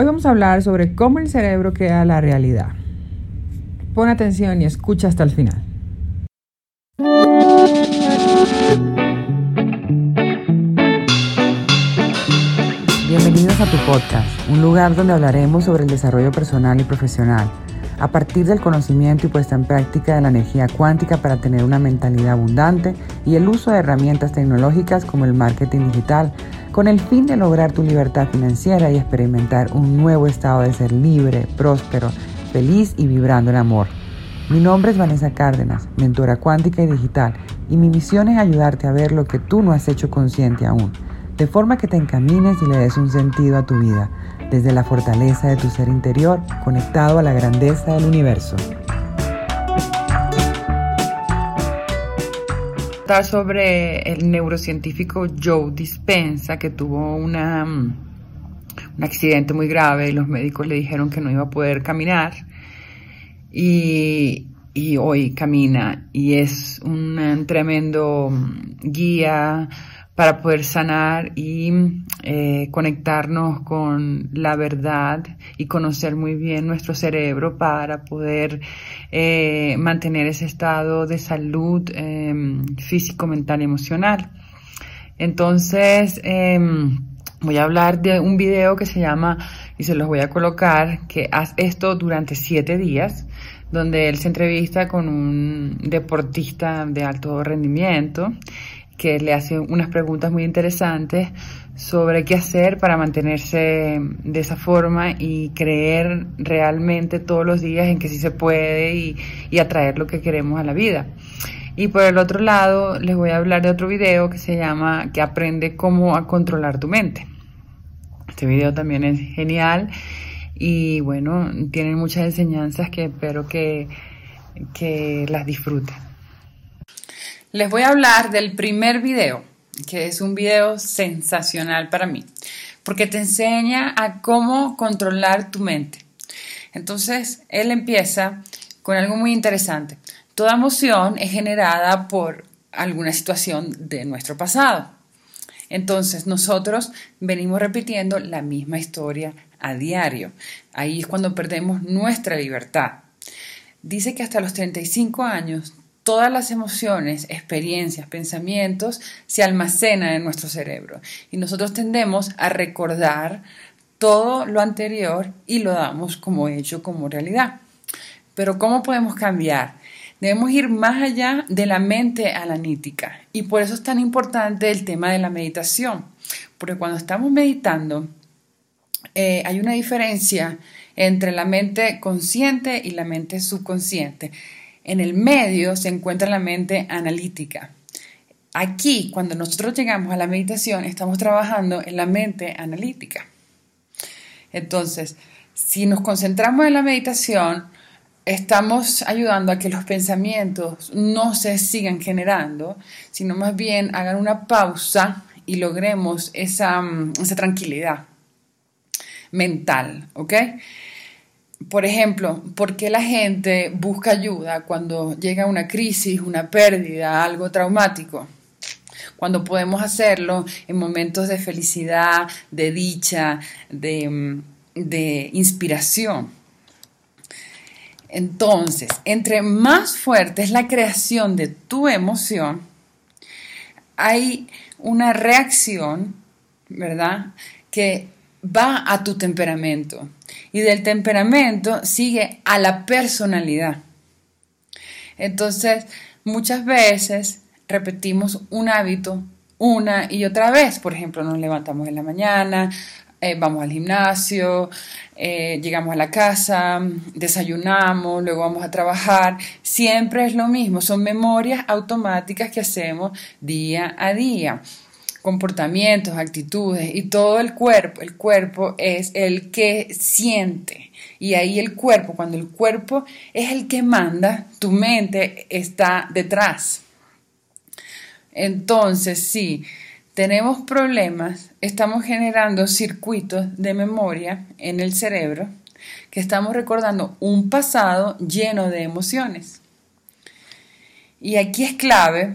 Hoy vamos a hablar sobre cómo el cerebro crea la realidad. Pon atención y escucha hasta el final. Bienvenidos a tu podcast, un lugar donde hablaremos sobre el desarrollo personal y profesional, a partir del conocimiento y puesta en práctica de la energía cuántica para tener una mentalidad abundante y el uso de herramientas tecnológicas como el marketing digital con el fin de lograr tu libertad financiera y experimentar un nuevo estado de ser libre, próspero, feliz y vibrando en amor. Mi nombre es Vanessa Cárdenas, mentora cuántica y digital, y mi misión es ayudarte a ver lo que tú no has hecho consciente aún, de forma que te encamines y le des un sentido a tu vida, desde la fortaleza de tu ser interior, conectado a la grandeza del universo. Sobre el neurocientífico Joe Dispensa, que tuvo mm, un accidente muy grave y los médicos le dijeron que no iba a poder caminar. Y, hoy camina y es un tremendo mm, guía para poder sanar y eh, conectarnos con la verdad y conocer muy bien nuestro cerebro para poder eh, mantener ese estado de salud em, físico, mental y emocional. Entonces, em, voy a hablar de un video que se llama, y se los voy a colocar, que haz esto durante siete días donde él se entrevista con un deportista de alto rendimiento que le hace unas preguntas muy interesantes sobre qué hacer para mantenerse de esa forma y creer realmente todos los días en que sí se puede y, atraer lo que queremos a la vida. Y por el otro lado, les voy a hablar de otro video que se llama que aprende cómo a controlar tu mente. Este video también es genial y bueno, tienen muchas enseñanzas que espero que, que las disfruten. Les voy a hablar del primer video, que es un video sensacional para mí, porque te enseña a cómo controlar tu mente. Entonces, él empieza con algo muy interesante. Toda emoción es generada por alguna situación de nuestro pasado. Entonces, nosotros venimos repitiendo la misma historia a diario. Ahí es cuando perdemos nuestra libertad. Dice que hasta los 35 años todas las emociones, experiencias, pensamientos se almacenan en nuestro cerebro y nosotros tendemos a recordar todo lo anterior y lo damos como hecho, como realidad. Pero ¿cómo podemos cambiar? Debemos ir más allá de la mente analítica y por eso es tan importante el tema de la meditación, porque cuando estamos meditando eh, hay una diferencia entre la mente consciente y la mente subconsciente. En el medio se encuentra la mente analítica. Aquí, cuando nosotros llegamos a la meditación, estamos trabajando en la mente analítica. Entonces, si nos concentramos en la meditación, estamos ayudando a que los pensamientos no se sigan generando, sino más bien hagan una pausa y logremos esa, esa tranquilidad mental, ¿ok? Por ejemplo, ¿por qué la gente busca ayuda cuando llega una crisis, una pérdida, algo traumático? Cuando podemos hacerlo en momentos de felicidad, de dicha, de, de inspiración. Entonces, entre más fuerte es la creación de tu emoción, hay una reacción, ¿verdad? Que va a tu temperamento y del temperamento sigue a la personalidad. Entonces, muchas veces repetimos un hábito una y otra vez. Por ejemplo, nos levantamos en la mañana, eh, vamos al gimnasio, eh, llegamos a la casa, desayunamos, luego vamos a trabajar. Siempre es lo mismo, son memorias automáticas que hacemos día a día comportamientos, actitudes y todo el cuerpo. El cuerpo es el que siente. Y ahí el cuerpo, cuando el cuerpo es el que manda, tu mente está detrás. Entonces, si tenemos problemas, estamos generando circuitos de memoria en el cerebro que estamos recordando un pasado lleno de emociones. Y aquí es clave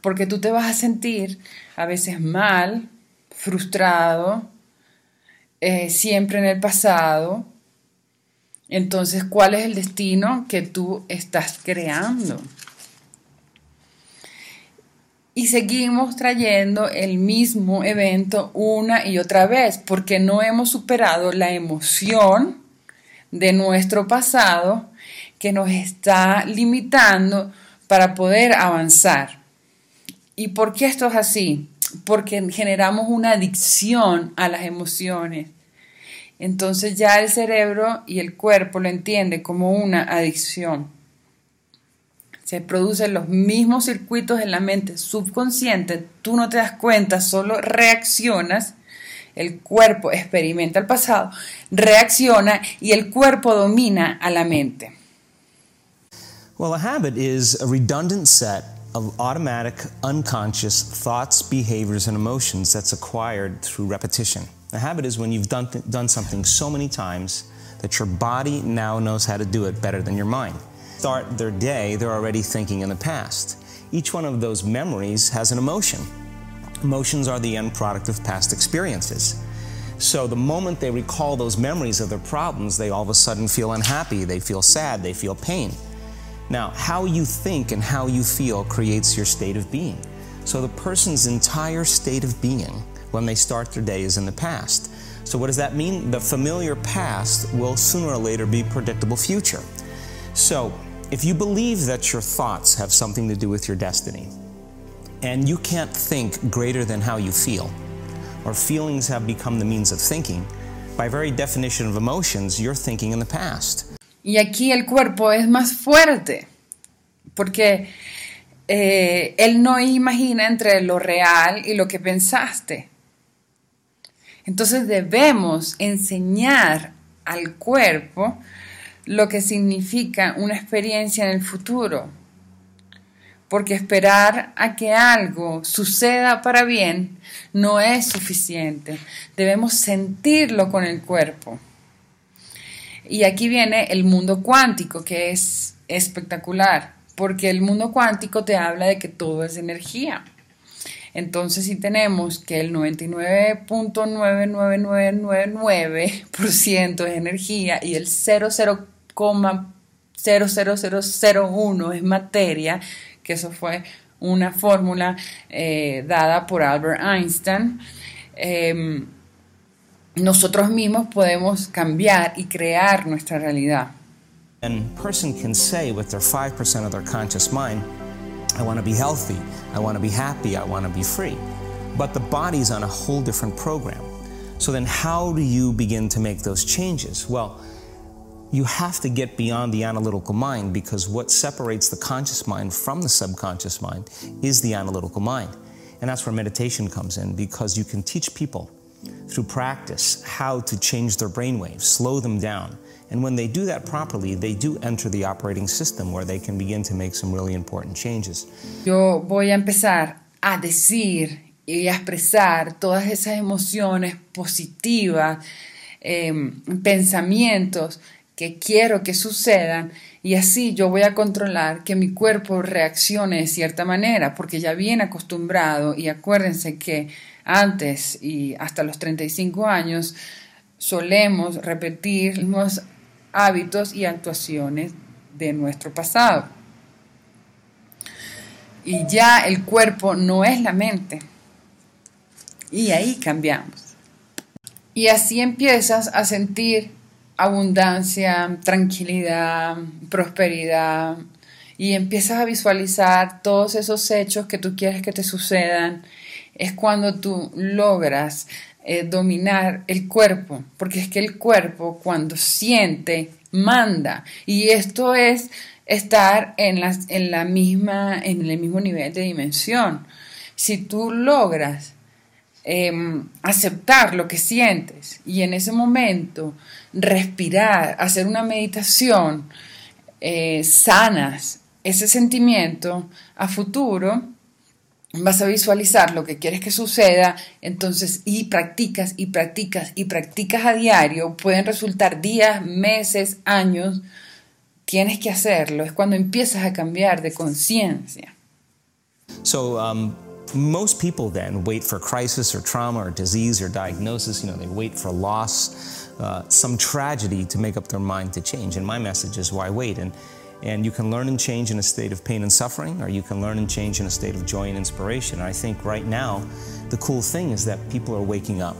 porque tú te vas a sentir a veces mal, frustrado, eh, siempre en el pasado, entonces, ¿cuál es el destino que tú estás creando? Y seguimos trayendo el mismo evento una y otra vez porque no hemos superado la emoción de nuestro pasado que nos está limitando para poder avanzar. ¿Y por qué esto es así? Porque generamos una adicción a las emociones. Entonces ya el cerebro y el cuerpo lo entienden como una adicción. Se producen los mismos circuitos en la mente subconsciente, tú no te das cuenta, solo reaccionas el cuerpo experimenta el pasado, reacciona y el cuerpo domina a la mente. Well, a habit is a redundant set automatic, unconscious thoughts, behaviors, and emotions that's acquired through repetition. A habit is when you've done, done something so many times that your body now knows how to do it better than your mind. Start their day, they're already thinking in the past. Each one of those memories has an emotion. Emotions are the end product of past experiences. So the moment they recall those memories of their problems, they all of a sudden feel unhappy, they feel sad, they feel pain. Now, how you think and how you feel creates your state of being. So the person's entire state of being when they start their day is in the past. So what does that mean? The familiar past will sooner or later be predictable future. So if you believe that your thoughts have something to do with your destiny, and you can't think greater than how you feel, or feelings have become the means of thinking, by very definition of emotions, you're thinking in the past. Y aquí el cuerpo es más fuerte, porque eh, él no imagina entre lo real y lo que pensaste. Entonces debemos enseñar al cuerpo lo que significa una experiencia en el futuro porque esperar a que algo suceda para bien no es suficiente. Debemos sentirlo con el cuerpo. Y aquí viene el mundo cuántico, que es espectacular, porque el mundo cuántico te habla de que todo es energía. Entonces, si tenemos que el 99.99999% es energía y el 0,00001 es materia, que eso fue una fórmula eh, dada por Albert Einstein, eh, nosotros mismos podemos cambiar y crear nuestra realidad. And person can say with their 5% of their conscious mind, I want to be healthy, I want to be happy, I want to be free. But the body's on a whole different program. So then how do you begin to make those changes? Well, you have to get beyond the analytical mind because what separates the conscious mind from the subconscious mind is the analytical mind. And that's where meditation comes in because you can teach people through practice how to change their brainwaves, slow them down. And when they do that properly, they do enter the operating system where they can begin to make some really important changes. Yo voy a empezar a decir y a expresar todas esas emociones positivas, eh, pensamientos que quiero que sucedan y así yo voy a controlar que mi cuerpo reaccione de cierta manera porque ya viene acostumbrado y acuérdense que antes y hasta los 35 años solemos repetir los hábitos y actuaciones de nuestro pasado. Y ya el cuerpo no es la mente. Y ahí cambiamos. Y así empiezas a sentir abundancia, tranquilidad, prosperidad y empiezas a visualizar todos esos hechos que tú quieres que te sucedan, es cuando tú logras eh, dominar el cuerpo, porque es que el cuerpo cuando siente, manda. Y esto es estar en, en, la misma, en el mismo nivel de dimensión. Si tú logras Em, aceptar lo que sientes y en ese momento respirar, hacer una meditación, eh, sanas ese sentimiento a futuro, vas a visualizar lo que quieres que suceda, entonces y practicas y practicas y practicas a diario, pueden resultar días, meses, años, tienes que hacerlo, es cuando empiezas a cambiar de conciencia. So, um... most people then wait for crisis or trauma or disease or diagnosis. You know, they wait for loss, uh, some tragedy to make up their mind to change. And my message is why wait? And, and you can learn and change in a state of pain and suffering, or you can learn and change in a state of joy and inspiration. And I think right now, the cool thing is that people are waking up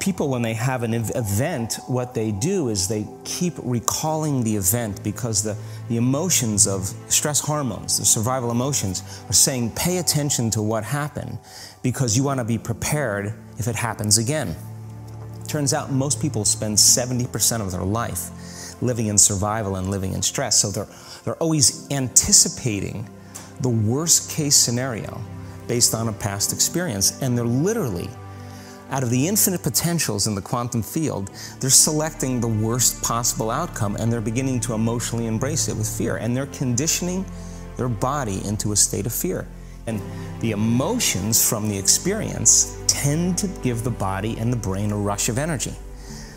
people, when they have an event, what they do is they keep recalling the event because the, the emotions of stress hormones, the survival emotions, are saying, pay attention to what happened because you want to be prepared if it happens again. Turns out most people spend 70% of their life living in survival and living in stress. So they're, they're always anticipating the worst case scenario based on a past experience. And they're literally out of the infinite potentials in the quantum field, they're selecting the worst possible outcome and they're beginning to emotionally embrace it with fear. And they're conditioning their body into a state of fear. And the emotions from the experience tend to give the body and the brain a rush of energy.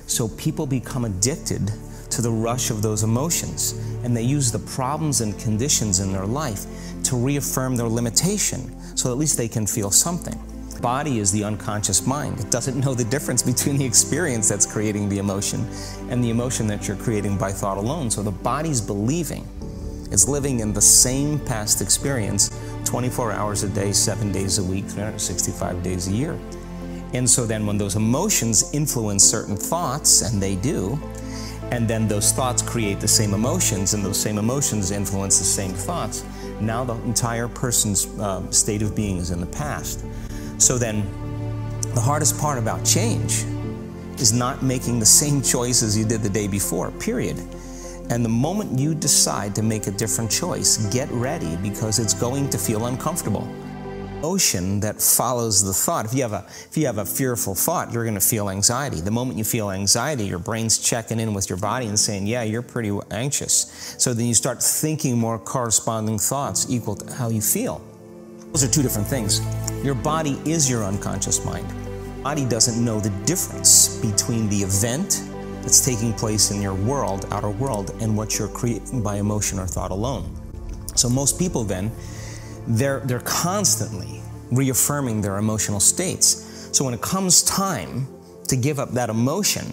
So people become addicted to the rush of those emotions and they use the problems and conditions in their life to reaffirm their limitation so at least they can feel something body is the unconscious mind. It doesn't know the difference between the experience that's creating the emotion and the emotion that you're creating by thought alone. So the body's believing it's living in the same past experience 24 hours a day, seven days a week, 365 days a year. And so then when those emotions influence certain thoughts, and they do, and then those thoughts create the same emotions, and those same emotions influence the same thoughts, now the entire person's uh, state of being is in the past. So then, the hardest part about change is not making the same choices you did the day before, period. And the moment you decide to make a different choice, get ready because it's going to feel uncomfortable. Emotion that follows the thought. If you have a if you have a fearful thought, you're going to feel anxiety. The moment you feel anxiety, your brain's checking in with your body and saying, "Yeah, you're pretty anxious." So then you start thinking more corresponding thoughts equal to how you feel. Those are two different things. Your body is your unconscious mind. Body doesn't know the difference between the event that's taking place in your world, outer world, and what you're creating by emotion or thought alone. So most people then, they're, they're constantly reaffirming their emotional states. So when it comes time to give up that emotion,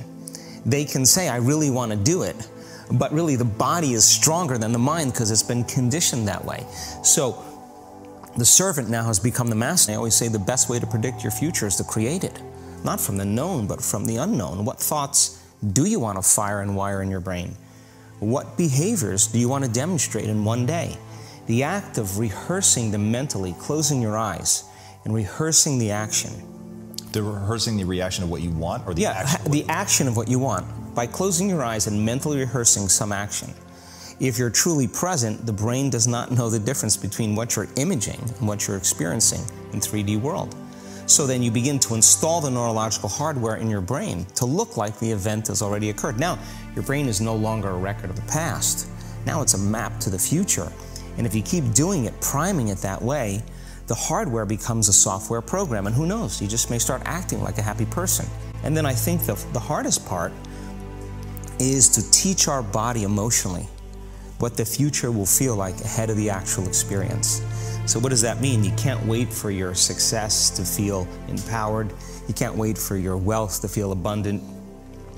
they can say, I really want to do it. But really, the body is stronger than the mind because it's been conditioned that way. So the servant now has become the master. I always say the best way to predict your future is to create it, not from the known, but from the unknown. What thoughts do you want to fire and wire in your brain? What behaviors do you want to demonstrate in one day? The act of rehearsing them mentally, closing your eyes, and rehearsing the action. The rehearsing the reaction of what you want, or the yeah, action? the action of what you want. By closing your eyes and mentally rehearsing some action. If you're truly present, the brain does not know the difference between what you're imaging and what you're experiencing in 3D world. So then you begin to install the neurological hardware in your brain to look like the event has already occurred. Now, your brain is no longer a record of the past. Now it's a map to the future. And if you keep doing it, priming it that way, the hardware becomes a software program. And who knows, you just may start acting like a happy person. And then I think the, the hardest part is to teach our body emotionally what the future will feel like ahead of the actual experience. So, what does that mean? You can't wait for your success to feel empowered. You can't wait for your wealth to feel abundant.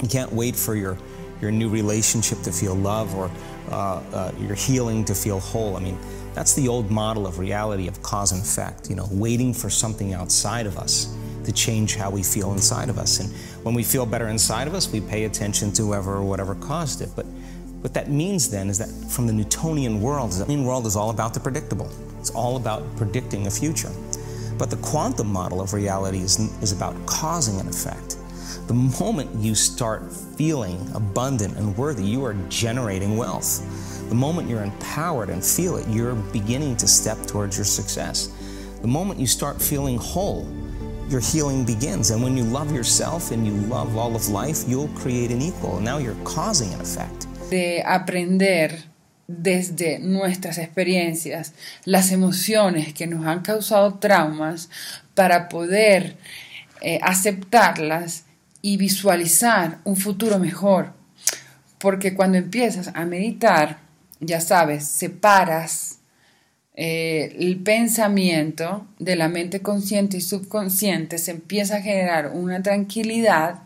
You can't wait for your, your new relationship to feel love or uh, uh, your healing to feel whole. I mean, that's the old model of reality of cause and effect, you know, waiting for something outside of us to change how we feel inside of us. And when we feel better inside of us, we pay attention to whoever or whatever caused it. But what that means then is that from the Newtonian world, the Newtonian world is all about the predictable. It's all about predicting a future. But the quantum model of reality is, is about causing an effect. The moment you start feeling abundant and worthy, you are generating wealth. The moment you're empowered and feel it, you're beginning to step towards your success. The moment you start feeling whole, your healing begins. And when you love yourself and you love all of life, you'll create an equal. And now you're causing an effect. De aprender desde nuestras experiencias las emociones que nos han causado traumas para poder eh, aceptarlas y visualizar un futuro mejor. Porque cuando empiezas a meditar, ya sabes, separas eh, el pensamiento de la mente consciente y subconsciente se empieza a generar una tranquilidad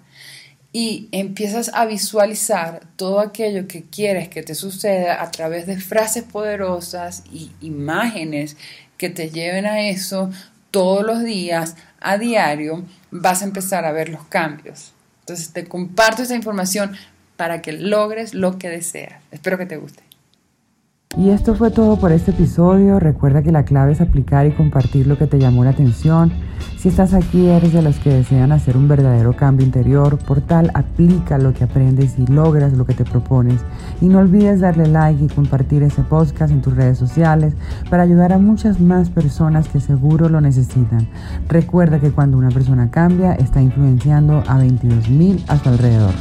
y empiezas a visualizar todo aquello que quieres que te suceda a través de frases poderosas y imágenes que te lleven a eso todos los días, a diario, vas a empezar a ver los cambios. Entonces te comparto esta información para que logres lo que deseas. Espero que te guste. Y esto fue todo por este episodio. Recuerda que la clave es aplicar y compartir lo que te llamó la atención. Si estás aquí, eres de los que desean hacer un verdadero cambio interior. Por tal, aplica lo que aprendes y logras lo que te propones. Y no olvides darle like y compartir ese podcast en tus redes sociales para ayudar a muchas más personas que seguro lo necesitan. Recuerda que cuando una persona cambia, está influenciando a 22.000 a su alrededor.